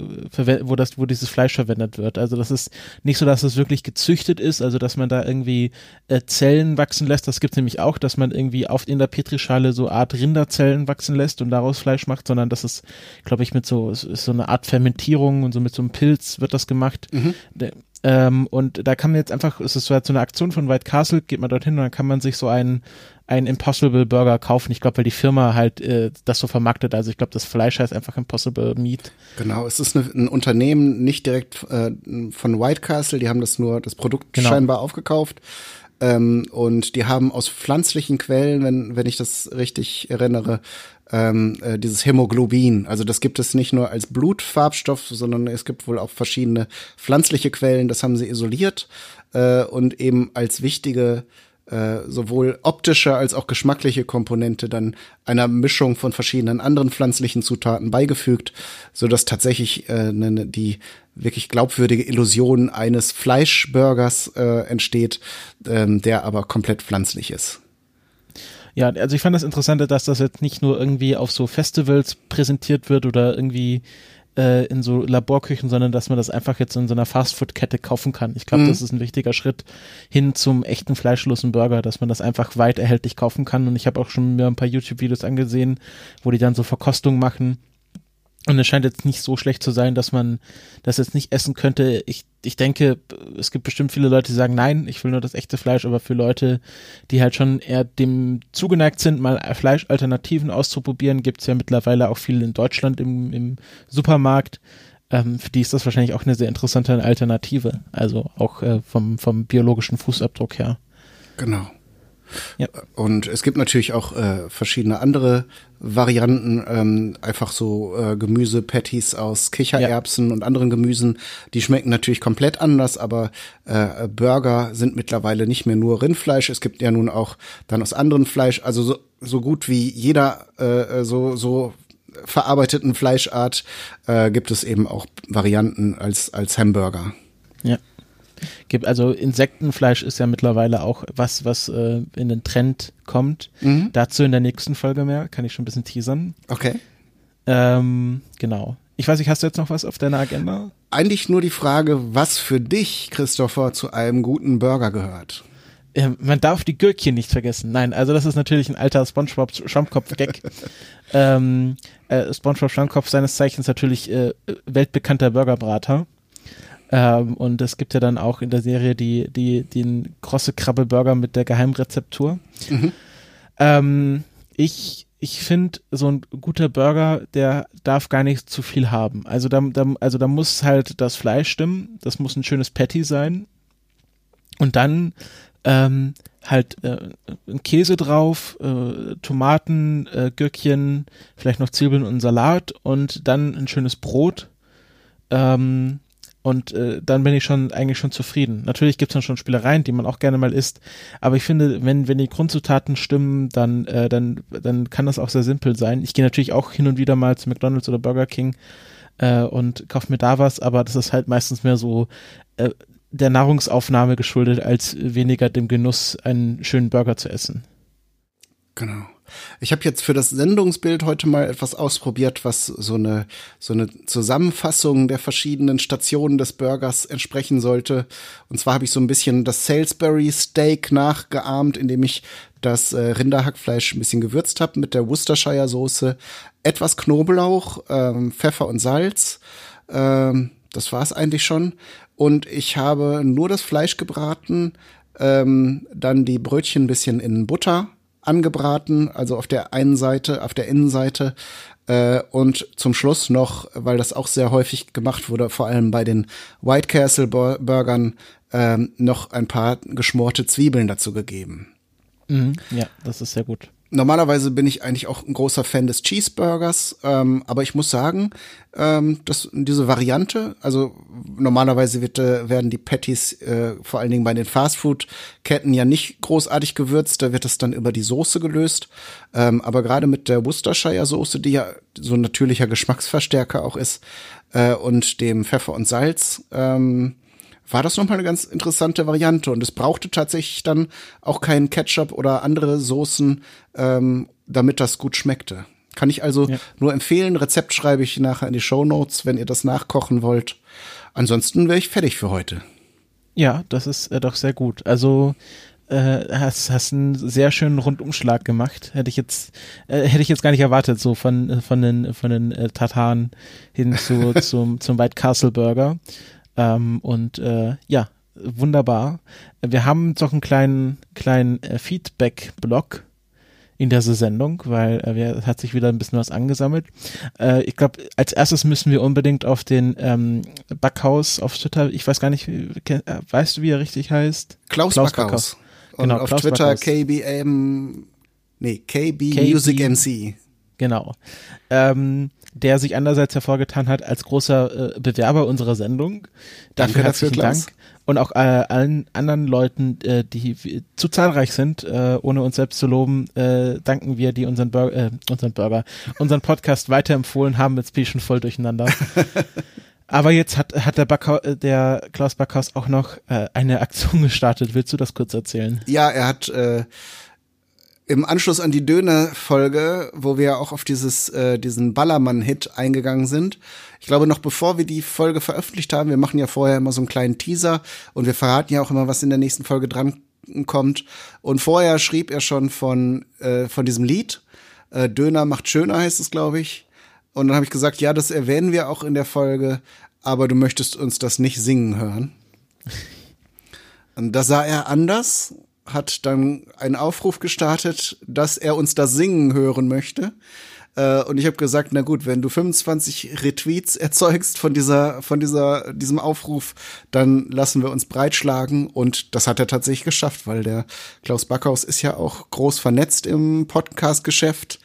wo das, wo dieses Fleisch verwendet wird. Also das ist nicht so, dass es wirklich gezüchtet ist, also dass man da irgendwie äh, Zellen wachsen lässt. Das gibt es nämlich auch, dass man irgendwie auf in der Petrischale so Art Rinderzellen wachsen lässt und daraus Fleisch macht, sondern das ist, glaube ich, mit so so eine Art Fermentierung und so mit so einem Pilz wird das gemacht. Mhm. Ähm, und da kann man jetzt einfach, es ist so, halt so eine Aktion von White Castle, geht man dorthin und dann kann man sich so einen, einen Impossible Burger kaufen. Ich glaube, weil die Firma halt äh, das so vermarktet. Also ich glaube, das Fleisch heißt einfach Impossible Meat. Genau, es ist eine, ein Unternehmen, nicht direkt äh, von White Castle, die haben das nur, das Produkt genau. scheinbar aufgekauft. Ähm, und die haben aus pflanzlichen Quellen, wenn, wenn ich das richtig erinnere, ähm, äh, dieses Hämoglobin. Also das gibt es nicht nur als Blutfarbstoff, sondern es gibt wohl auch verschiedene pflanzliche Quellen. Das haben sie isoliert äh, und eben als wichtige äh, sowohl optische als auch geschmackliche Komponente dann einer Mischung von verschiedenen anderen pflanzlichen Zutaten beigefügt, so dass tatsächlich äh, ne, die wirklich glaubwürdige Illusion eines Fleischburgers äh, entsteht, ähm, der aber komplett pflanzlich ist. Ja, also ich fand das Interessante, dass das jetzt nicht nur irgendwie auf so Festivals präsentiert wird oder irgendwie äh, in so Laborküchen, sondern dass man das einfach jetzt in so einer Fastfood-Kette kaufen kann. Ich glaube, mhm. das ist ein wichtiger Schritt hin zum echten fleischlosen Burger, dass man das einfach weit erhältlich kaufen kann. Und ich habe auch schon mir ein paar YouTube-Videos angesehen, wo die dann so Verkostungen machen und es scheint jetzt nicht so schlecht zu sein, dass man das jetzt nicht essen könnte. Ich, ich denke, es gibt bestimmt viele Leute, die sagen, nein, ich will nur das echte Fleisch, aber für Leute, die halt schon eher dem zugeneigt sind, mal Fleischalternativen auszuprobieren, gibt es ja mittlerweile auch viele in Deutschland im, im Supermarkt. Ähm, für die ist das wahrscheinlich auch eine sehr interessante Alternative. Also auch äh, vom, vom biologischen Fußabdruck her. Genau. Ja. Und es gibt natürlich auch äh, verschiedene andere Varianten, ähm, einfach so äh, Gemüse-Patties aus Kichererbsen ja. und anderen Gemüsen. Die schmecken natürlich komplett anders, aber äh, Burger sind mittlerweile nicht mehr nur Rindfleisch. Es gibt ja nun auch dann aus anderen Fleisch, also so, so gut wie jeder äh, so so verarbeiteten Fleischart äh, gibt es eben auch Varianten als als Hamburger. Gibt. Also Insektenfleisch ist ja mittlerweile auch was, was äh, in den Trend kommt. Mhm. Dazu in der nächsten Folge mehr, kann ich schon ein bisschen teasern. Okay. Ähm, genau. Ich weiß nicht, hast du jetzt noch was auf deiner Agenda? Eigentlich nur die Frage, was für dich, Christopher, zu einem guten Burger gehört. Ja, man darf die Gürkchen nicht vergessen. Nein, also das ist natürlich ein alter SpongeBob Schwammkopf-Gag. ähm, äh, SpongeBob Schwammkopf seines Zeichens natürlich äh, weltbekannter Burgerbrater. Ähm, und es gibt ja dann auch in der Serie die, die, den krosse Krabbe Burger mit der Geheimrezeptur. Mhm. Ähm, ich ich finde, so ein guter Burger, der darf gar nicht zu viel haben. Also da, da, also da muss halt das Fleisch stimmen, das muss ein schönes Patty sein. Und dann ähm, halt äh, Käse drauf, äh, Tomaten, äh, Gürkchen, vielleicht noch Zwiebeln und Salat und dann ein schönes Brot. Ähm, und äh, dann bin ich schon eigentlich schon zufrieden. Natürlich gibt es dann schon Spielereien, die man auch gerne mal isst, aber ich finde, wenn wenn die Grundzutaten stimmen, dann äh, dann dann kann das auch sehr simpel sein. Ich gehe natürlich auch hin und wieder mal zu McDonald's oder Burger King äh, und kaufe mir da was, aber das ist halt meistens mehr so äh, der Nahrungsaufnahme geschuldet, als weniger dem Genuss, einen schönen Burger zu essen. Genau. Ich habe jetzt für das Sendungsbild heute mal etwas ausprobiert, was so eine so eine Zusammenfassung der verschiedenen Stationen des Burgers entsprechen sollte. Und zwar habe ich so ein bisschen das Salisbury Steak nachgeahmt, indem ich das äh, Rinderhackfleisch ein bisschen gewürzt habe mit der Worcestershire Soße, etwas Knoblauch, ähm, Pfeffer und Salz. Ähm, das war es eigentlich schon und ich habe nur das Fleisch gebraten, ähm, dann die Brötchen ein bisschen in Butter angebraten, also auf der einen Seite, auf der Innenseite äh, und zum Schluss noch, weil das auch sehr häufig gemacht wurde, vor allem bei den White Castle Burgern, äh, noch ein paar geschmorte Zwiebeln dazu gegeben. Mhm, ja, das ist sehr gut. Normalerweise bin ich eigentlich auch ein großer Fan des Cheeseburgers, ähm, aber ich muss sagen, ähm, dass diese Variante, also normalerweise wird, äh, werden die Patties äh, vor allen Dingen bei den Fastfood-Ketten ja nicht großartig gewürzt, da wird das dann über die Soße gelöst. Ähm, aber gerade mit der Worcestershire-Soße, die ja so ein natürlicher Geschmacksverstärker auch ist, äh, und dem Pfeffer und Salz, ähm, war das nochmal eine ganz interessante Variante. Und es brauchte tatsächlich dann auch keinen Ketchup oder andere Soßen, ähm, damit das gut schmeckte. Kann ich also ja. nur empfehlen. Rezept schreibe ich nachher in die Show Notes, wenn ihr das nachkochen wollt. Ansonsten wäre ich fertig für heute. Ja, das ist äh, doch sehr gut. Also äh, hast, hast einen sehr schönen Rundumschlag gemacht. Hätte ich jetzt äh, hätte ich jetzt gar nicht erwartet, so von von den von den äh, Tataren hin zu zum zum White Castle Burger. Ähm, und äh, ja, wunderbar. Wir haben doch einen kleinen, kleinen äh, Feedback-Blog in dieser Sendung, weil äh, wir, hat sich wieder ein bisschen was angesammelt. Äh, ich glaube, als erstes müssen wir unbedingt auf den ähm, Backhaus auf Twitter, ich weiß gar nicht, wie, äh, weißt du, wie er richtig heißt? Klaus, Klaus Backhaus. Backhaus. Und genau, auf Klaus Twitter Backhaus. KBM, nee, KB, KB Music MC. Genau. Ähm, der sich andererseits hervorgetan hat als großer äh, Bewerber unserer Sendung. Dafür Danke herzlichen dafür, Dank. Und auch äh, allen anderen Leuten, äh, die zu zahlreich sind, äh, ohne uns selbst zu loben, äh, danken wir, die unseren, Bur äh, unseren Burger, unseren Podcast weiterempfohlen haben. Jetzt bin ich schon voll durcheinander. Aber jetzt hat, hat der, Backhaus, der Klaus Backhaus auch noch eine Aktion gestartet. Willst du das kurz erzählen? Ja, er hat im Anschluss an die Döner-Folge, wo wir auch auf dieses, äh, diesen Ballermann-Hit eingegangen sind. Ich glaube, noch bevor wir die Folge veröffentlicht haben, wir machen ja vorher immer so einen kleinen Teaser und wir verraten ja auch immer, was in der nächsten Folge dran kommt. Und vorher schrieb er schon von, äh, von diesem Lied. Äh, Döner macht schöner heißt es, glaube ich. Und dann habe ich gesagt, ja, das erwähnen wir auch in der Folge, aber du möchtest uns das nicht singen hören. Und da sah er anders hat dann einen Aufruf gestartet, dass er uns das singen hören möchte. Äh, und ich habe gesagt, na gut, wenn du 25 Retweets erzeugst von dieser, von dieser, diesem Aufruf, dann lassen wir uns breitschlagen. Und das hat er tatsächlich geschafft, weil der Klaus Backhaus ist ja auch groß vernetzt im Podcast-Geschäft,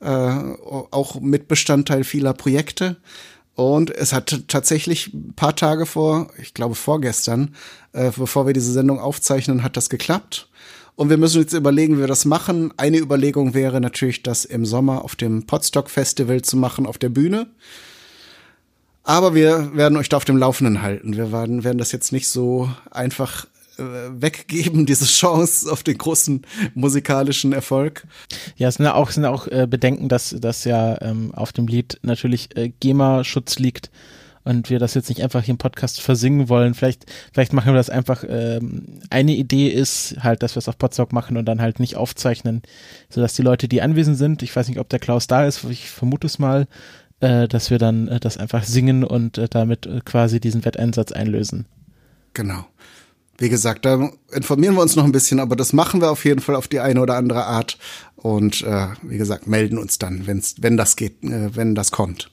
äh, auch Mitbestandteil vieler Projekte. Und es hat tatsächlich ein paar Tage vor, ich glaube vorgestern, äh, bevor wir diese Sendung aufzeichnen, hat das geklappt. Und wir müssen jetzt überlegen, wie wir das machen. Eine Überlegung wäre natürlich, das im Sommer auf dem Podstock Festival zu machen, auf der Bühne. Aber wir werden euch da auf dem Laufenden halten. Wir werden, werden das jetzt nicht so einfach äh, weggeben, diese Chance auf den großen musikalischen Erfolg. Ja, es sind ja auch, sind auch äh, Bedenken, dass, dass ja ähm, auf dem Lied natürlich äh, GEMA-Schutz liegt und wir das jetzt nicht einfach hier im Podcast versingen wollen. Vielleicht, vielleicht machen wir das einfach. Ähm, eine Idee ist halt, dass wir es auf Podstock machen und dann halt nicht aufzeichnen, sodass die Leute, die anwesend sind, ich weiß nicht, ob der Klaus da ist, ich vermute es mal, äh, dass wir dann äh, das einfach singen und äh, damit äh, quasi diesen Wetteinsatz einlösen. Genau. Wie gesagt, da informieren wir uns noch ein bisschen, aber das machen wir auf jeden Fall auf die eine oder andere Art und äh, wie gesagt, melden uns dann, wenn's, wenn das geht, äh, wenn das kommt.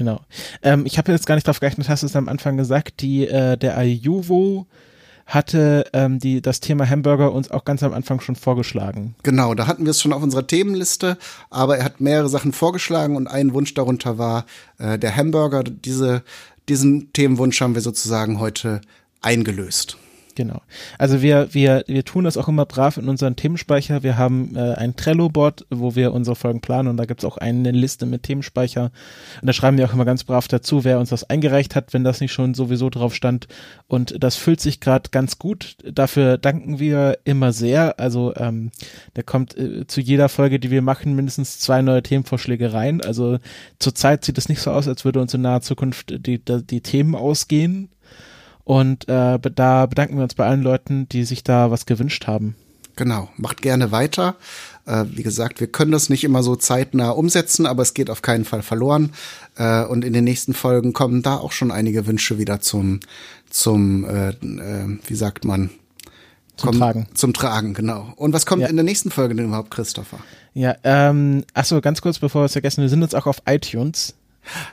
Genau. Ähm, ich habe jetzt gar nicht darauf gerechnet, hast du es am Anfang gesagt, die äh, der Ayuvo hatte ähm, die, das Thema Hamburger uns auch ganz am Anfang schon vorgeschlagen. Genau, da hatten wir es schon auf unserer Themenliste, aber er hat mehrere Sachen vorgeschlagen und ein Wunsch darunter war äh, der Hamburger. Diese, diesen Themenwunsch haben wir sozusagen heute eingelöst. Genau. Also wir, wir, wir tun das auch immer brav in unseren Themenspeicher. Wir haben äh, ein Trello-Board, wo wir unsere Folgen planen und da gibt's auch eine Liste mit Themenspeicher. Und da schreiben wir auch immer ganz brav dazu, wer uns das eingereicht hat, wenn das nicht schon sowieso drauf stand. Und das fühlt sich gerade ganz gut. Dafür danken wir immer sehr. Also ähm, da kommt äh, zu jeder Folge, die wir machen, mindestens zwei neue Themenvorschläge rein. Also zurzeit sieht es nicht so aus, als würde uns in naher Zukunft die, die, die Themen ausgehen. Und äh, da bedanken wir uns bei allen Leuten, die sich da was gewünscht haben. Genau, macht gerne weiter. Äh, wie gesagt, wir können das nicht immer so zeitnah umsetzen, aber es geht auf keinen Fall verloren. Äh, und in den nächsten Folgen kommen da auch schon einige Wünsche wieder zum, zum, äh, äh, wie sagt man? Zum Tragen. Zum Tragen, genau. Und was kommt Ja. in der nächsten Folge denn überhaupt, Christopher? Ja, ähm, achso, ganz kurz, bevor wir es vergessen, wir sind jetzt auch auf iTunes.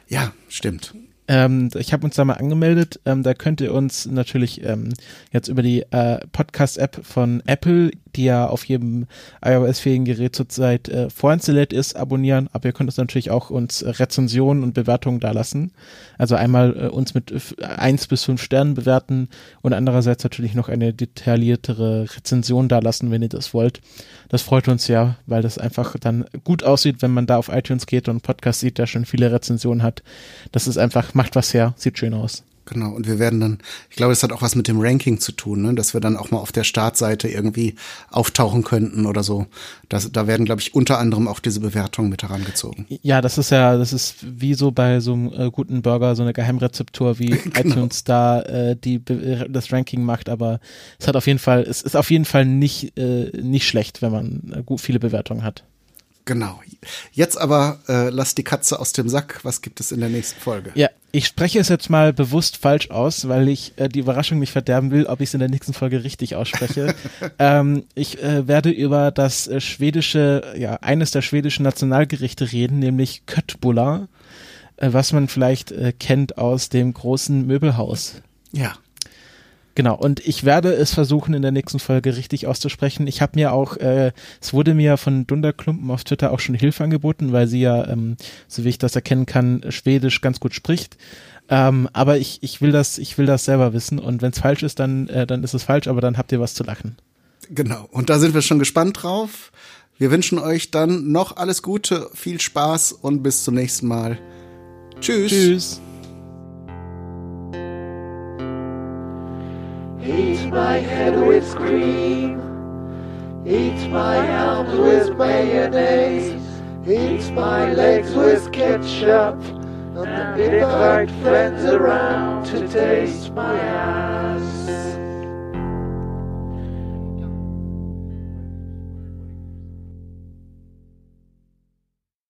Ja, stimmt. Ähm, ich habe uns da mal angemeldet. Ähm, da könnt ihr uns natürlich ähm, jetzt über die äh, Podcast-App von Apple, die ja auf jedem iOS-fähigen Gerät zurzeit äh, vorinstalliert ist, abonnieren. Aber ihr könnt uns natürlich auch uns äh, Rezensionen und Bewertungen dalassen. Also einmal äh, uns mit eins bis fünf Sternen bewerten und andererseits natürlich noch eine detailliertere Rezension dalassen, wenn ihr das wollt. Das freut uns ja, weil das einfach dann gut aussieht, wenn man da auf iTunes geht und einen Podcast sieht, der schon viele Rezensionen hat. Das ist einfach, macht was her, sieht schön aus. Genau, und wir werden dann, ich glaube, das hat auch was mit dem Ranking zu tun, ne? dass wir dann auch mal auf der Startseite irgendwie auftauchen könnten oder so. Das, da werden, glaube ich, unter anderem auch diese Bewertungen mit herangezogen. Ja, das ist ja, das ist wie so bei so einem äh, guten Burger, so eine Geheimrezeptur, wie iTunes da äh, die Be- das Ranking macht, aber es hat auf jeden Fall, es ist auf jeden Fall nicht, äh, nicht schlecht, wenn man äh, gut viele Bewertungen hat. Genau. Jetzt aber äh, lass die Katze aus dem Sack. Was gibt es in der nächsten Folge? Ja, ich spreche es jetzt mal bewusst falsch aus, weil ich äh, die Überraschung nicht verderben will, ob ich es in der nächsten Folge richtig ausspreche. ähm, ich äh, werde über das äh, schwedische, ja, eines der schwedischen Nationalgerichte reden, nämlich Köttbullar, äh, was man vielleicht äh, kennt aus dem großen Möbelhaus. Ja. Genau, und ich werde es versuchen, in der nächsten Folge richtig auszusprechen. Ich habe mir auch, äh, es wurde mir von Dunderklumpen auf Twitter auch schon Hilfe angeboten, weil sie ja, ähm, so wie ich das erkennen kann, Schwedisch ganz gut spricht. Ähm, aber ich, ich will das, ich will das selber wissen und wenn es falsch ist, dann, äh, dann ist es falsch, aber dann habt ihr was zu lachen. Genau. Und da sind wir schon gespannt drauf. Wir wünschen euch dann noch alles Gute, viel Spaß und bis zum nächsten Mal. Tschüss. Tschüss. Eat my head with cream. Eat my arms with mayonnaise. Eat my legs with ketchup. And invite friends around to taste my ass.